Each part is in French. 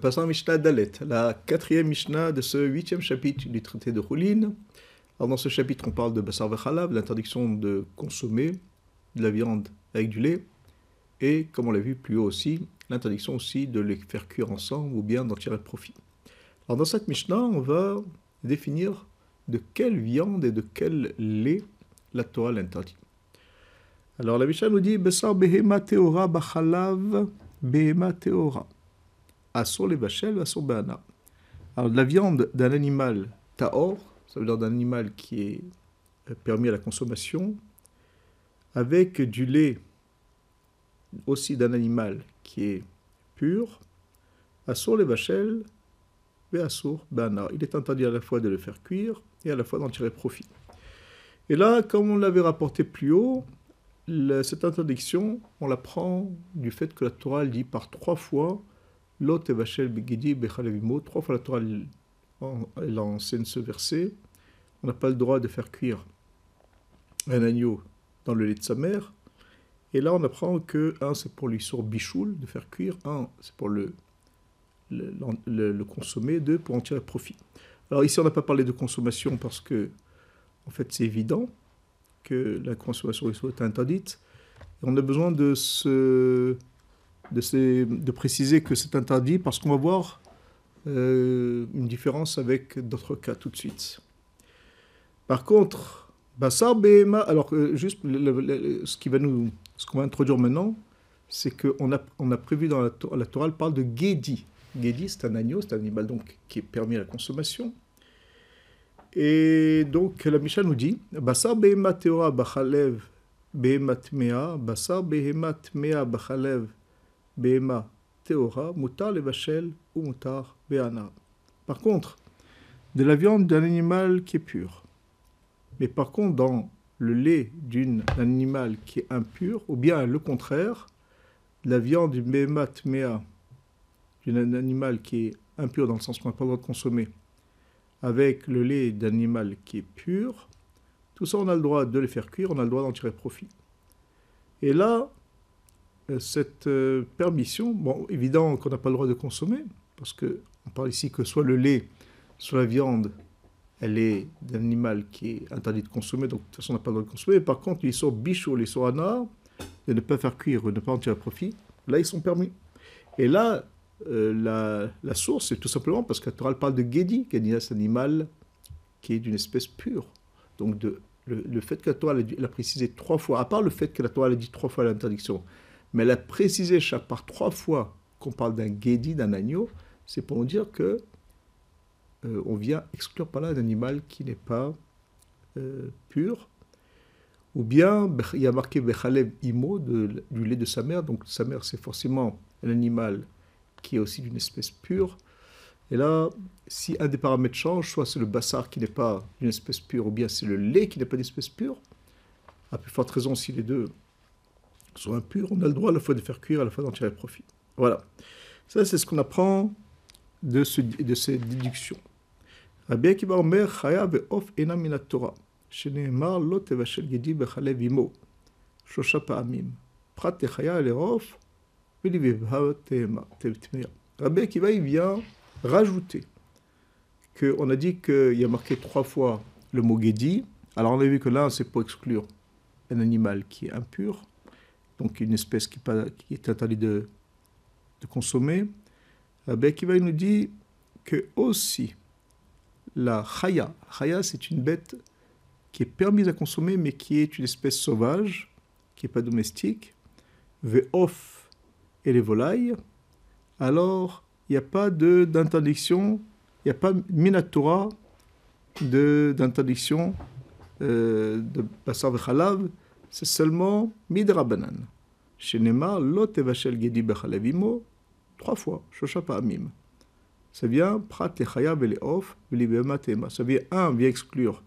Passons à Mishnah Dalet, la quatrième Mishnah de ce huitième chapitre du traité de Roulin. Alors dans ce chapitre, on parle de Basar Vechalav, l'interdiction de consommer de la viande avec du lait, et comme on l'a vu plus haut aussi, l'interdiction aussi de les faire cuire ensemble ou bien d'en tirer profit. Alors dans cette Mishnah, on va définir de quelle viande et de quel lait la Torah l'interdit. Alors la Mishnah nous dit Besar behema teora bachalav behema teora. Asur les vachel, asur behana. Alors la viande d'un animal taor, ça veut dire d'un animal qui est euh, permis à la consommation, avec du lait aussi d'un animal qui est pur, asur les vachel, et asur behana. Il est interdit à la fois de le faire cuire et à la fois d'en tirer profit. Et là, comme on l'avait rapporté plus haut, cette interdiction, on la prend du fait que la Torah dit par trois fois Lot evachel begidi bechalevimo. Trois fois la Torah elle, enseigne ce verset. On n'a pas le droit de faire cuire un agneau dans le lait de sa mère. Et là, on apprend que un, c'est pour lui sur bichoul de faire cuire. Un, c'est pour le le, consommer. Deux, pour en tirer profit. Alors ici, on n'a pas parlé de consommation parce que, en fait, c'est évident que la consommation est interdite. on a besoin de, se, de, préciser que c'est interdit parce qu'on va voir euh, une différence avec d'autres cas tout de suite. Par contre, Bassar Behema, alors juste ce qu'on va introduire maintenant, c'est qu'on a, prévu dans la, Torah, elle parle de Gedi. Gedi, c'est un agneau, c'est un animal donc qui est permis à la consommation. Et donc la Mishnah nous dit Basar behemat teora bachalev behemat mea, basar behemat mea bachalev behema teora, mutar ou mutar behana. Par contre, de la viande d'un animal qui est pur. Mais par contre, dans le lait d'un animal qui est impur, ou bien le contraire, la viande du behemat mea, d'un animal qui est impur dans le sens qu'on n'a pas le droit de consommer, avec le lait d'animal qui est pur, tout ça on a le droit de les faire cuire, on a le droit d'en tirer profit. Et là, cette euh, permission, bon, évident qu'on n'a pas le droit de consommer, parce qu'on parle ici que soit le lait, soit la viande, elle est d'un animal qui est interdit de consommer, donc de toute façon on n'a pas le droit de consommer. Par contre, les sorts bichots, les sorts anars, de ne pas faire cuire, de ne pas en tirer profit, là ils sont permis. Et là, euh, la, source, c'est tout simplement parce que la Torah parle de Gedi. Gedi, c'est un animal qui est d'une espèce pure. Donc, de, le, fait que la Torah l'a précisé trois fois, à part le fait que la Torah l'a dit trois fois l'interdiction, mais elle a précisé chaque par trois fois qu'on parle d'un Gedi, d'un agneau, c'est pour dire que euh, on vient exclure par là un animal qui n'est pas euh, pur. Ou bien, il y a marqué Bechalev Imo, du lait de sa mère. Donc, sa mère, c'est forcément un animal qui est aussi d'une espèce pure. Et là, si un des paramètres change, soit c'est le bassar qui n'est pas d'une espèce pure, ou bien c'est le lait qui n'est pas d'une espèce pure, à plus forte raison, si les deux sont impurs, on a le droit à la fois de faire cuire, à la fois d'en tirer profit. Voilà. Ça, c'est ce qu'on apprend de, ce, de ces déductions. Rabbi Akiva Omer, Chaya ve'of ena Torah, Rabbi Akiva, il vient rajouter qu'on a dit qu'il y a marqué trois fois le mot Gedi. Alors on a vu que là, c'est pour exclure un animal qui est impur, donc une espèce qui, est interdite de, de consommer. Rabbi Akiva il nous dit que aussi la chaya, chaya c'est une bête qui est permise à consommer mais qui est une espèce sauvage, qui n'est pas domestique. Ve'of, et les volailles, alors il n'y a pas d'interdiction, il n'y a pas minatora d'interdiction euh, de basar v'chalav, c'est seulement midrabanan. Shenema lo tevashel gedi bechalavimo, trois fois, shosha amim. Ça vient prat le chaya tema. Ça vient, un, vient exclure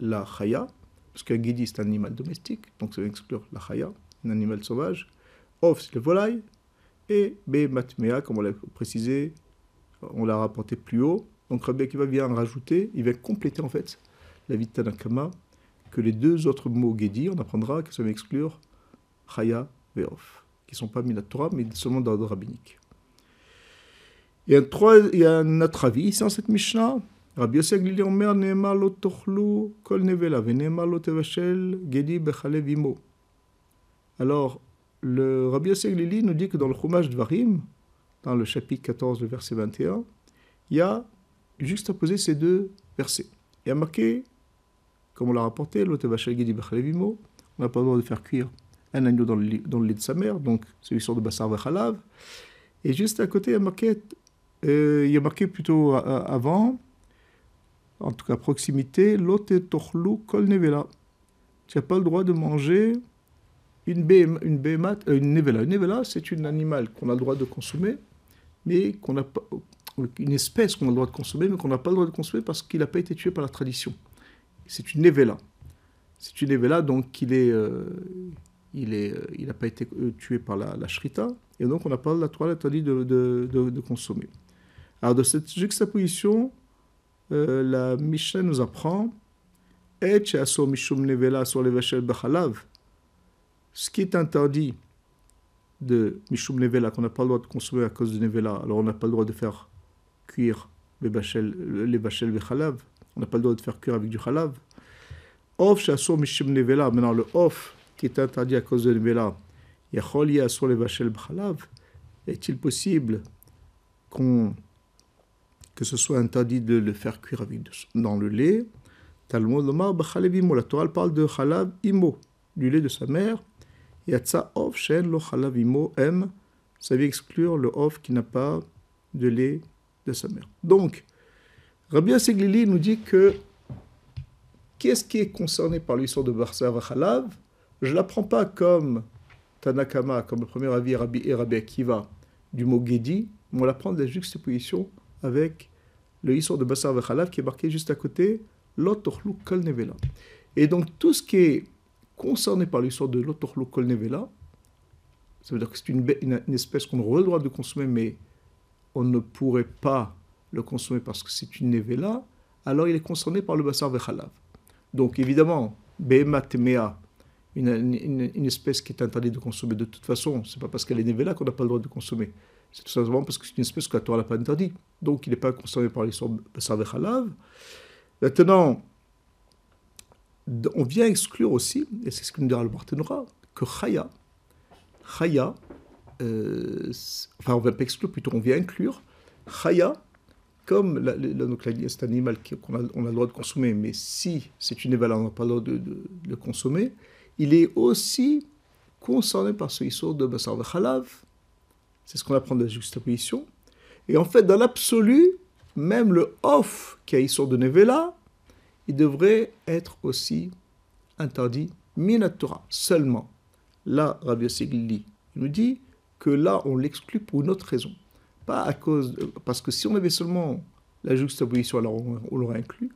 la chaya, parce qu'un guidi c'est un animal domestique, donc ça vient exclure la chaya, un animal sauvage. Off, c'est le volaille. Et B, matmea, comme on l'a précisé, on l'a rapporté plus haut. Donc Rabbi Akiva vient rajouter, il va compléter en fait la vie de Tanakama, que les deux autres mots Gedi, on apprendra que ça va exclure Chaya Off, qui ne sont pas la Torah, mais seulement d'ordre rabbinique. Il y a, un autre avis ici dans cette Mishnah. Rabbi Yosef Glili Omer Neema lo tochlu kol nevela veneema lo gedi bechale vimo. Alors, le Rabbi Yosef Glili nous dit que dans le Chumash Dvarim, dans le chapitre 14, le verset 21, il y a juxtaposé ces deux versets. Il y a marqué, comme on l'a rapporté, on n'a pas le droit de faire cuire un agneau dans le, lit, de sa mère, donc c'est l'histoire de Bassar Vechalav. Et juste à côté, il y a marqué, euh, marqué plutôt euh, avant, en tout cas proximité, Lote Tochlu Kol Nevela. Tu n'as pas le droit de manger une, béma, une, euh, une nevela. Une nevela, c'est un animal qu'on a le droit de consommer, mais qu'on n'a. Une espèce qu'on a le droit de consommer, mais qu'on n'a pas le droit de consommer parce qu'il n'a pas été tué par la tradition. C'est une nevela. C'est une nevela, donc il est. Euh, il n'a il pas été tué par la, la, shrita, et donc on n'a pas la Torah interdit de, de, de, consommer. Alors de cette juxtaposition, euh, la Mishnah nous apprend ce qui est interdit de Mishum Nevela, qu'on n'a pas le droit de consommer à cause de Nevela, alors on n'a pas le droit de faire cuire les Bachel Bechalav, on n'a pas le droit de faire cuire avec du Chalav. Off Shasor Mishum Nevela, maintenant le off qui est interdit à cause de Nevela, Yachol Yasor Levachel Bechalav, est-il possible qu'on que ce soit interdit de le faire cuire avec dans le lait? Talmud Lomar imo. La Torah parle de chalav imo, du lait de sa mère. Yatsa of shen lo chalav imo m. Ça veut exclure le of qui n'a pas de lait de sa mère. Donc, Rabbi Seglili nous dit que qu'est-ce qui est concerné par l'histoire de Barsar Chalav Je ne l'apprends pas comme Tanakama, comme le premier avis Rabbi et Akiva du mot Gedi, mais on l'apprend de la juxtaposition avec le histoire de Bassar Vechalav qui est marqué juste à côté, Lotochlu Kol Nevela. Et donc tout ce qui est concerné par l'histoire de Lotochlu Kol Nevela, ça veut dire que c'est une, une, espèce qu'on aurait le droit de consommer, mais on ne pourrait pas le consommer parce que c'est une Nevela, alors il est concerné par le Bassar Vechalav. Donc évidemment, Behema Temea, une, espèce qui est interdite de consommer de toute façon, c'est pas parce qu'elle est Nevela qu'on n'a pas le droit de consommer. C'est tout simplement parce que c'est une espèce que la Torah n'a pas interdit. Donc il n'est pas concerné par l'histoire de Khalav. Maintenant, on vient exclure aussi, et c'est ce que nous dira le que Chaya, Chaya, euh, enfin on ne vient pas exclure, plutôt on vient inclure Chaya, comme la, la, cet animal qu'on a, le droit de consommer, mais si c'est une évaluation, on n'a pas le droit de, de, le consommer, il est aussi concerné par ce histoire de Bassar Khalav, c'est ce qu'on apprend de la juxtaposition. Et en fait, dans l'absolu, même le off qui a Issur de Nevela, il devrait être aussi interdit minatora seulement. Là, Rabbi nous dit que là, on l'exclut pour une autre raison. Pas à cause. parce que si on avait seulement la juxtaposition, alors on, l'aurait inclus.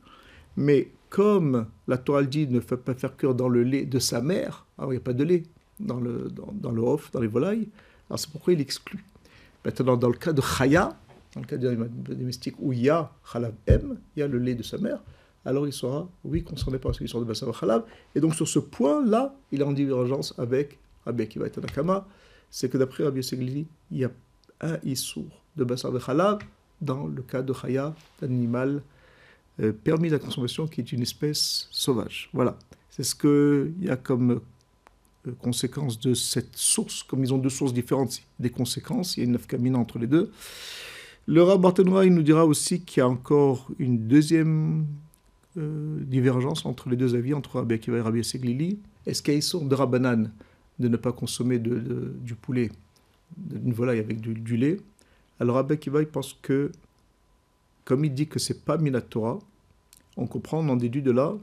Mais comme la Torah dit ne fait pas faire cuire dans le lait de sa mère, alors il n'y a pas de lait dans le, dans, dans le off, dans les volailles, alors c'est pourquoi il exclut. Maintenant, dans le cas de Chaya, dans le cas des domestique où il y a Khalav M, il y a le lait de sa mère, alors il sera, oui, concerné par ce histoire de Bassava Khalav. Et donc sur ce point-là, il est en divergence avec Rabbi Akiva et Tanakama. C'est que d'après Rabbi Seglili, il y a un Issour de Bassava Khalav dans le cas de Chaya, d'animal euh, permis de la consommation qui est une espèce sauvage. Voilà. C'est ce qu'il y a comme euh, conséquence de cette source, comme ils ont deux sources différentes, des conséquences, il y a une nafkamina entre les deux. Le Rav il nous dira aussi qu'il y a encore une deuxième euh, divergence entre les deux avis, entre Rabbi Akiva et Rabbi Seglili. Est-ce qu'il y a de Rabbanan de ne pas consommer de, du poulet, d'une volaille avec du, lait? Alors Rabbi Akiva, pense que, comme il dit que c'est pas Minatora, on comprend, on en déduit de là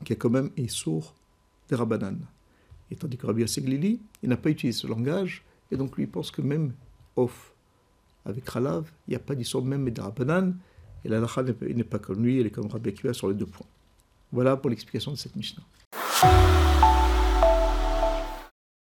qu'il y a quand même Issour de Rabbanan. Et tandis que Rabbi Seglili, il n'a pas utilisé ce langage, et donc lui pense que même off avec Khalav, il n'y a pas d'histoire même de Rabbanan, et la lacha n'est pas comme lui, elle est comme Rabbi Akiva sur les deux points. Voilà pour l'explication de cette Mishnah.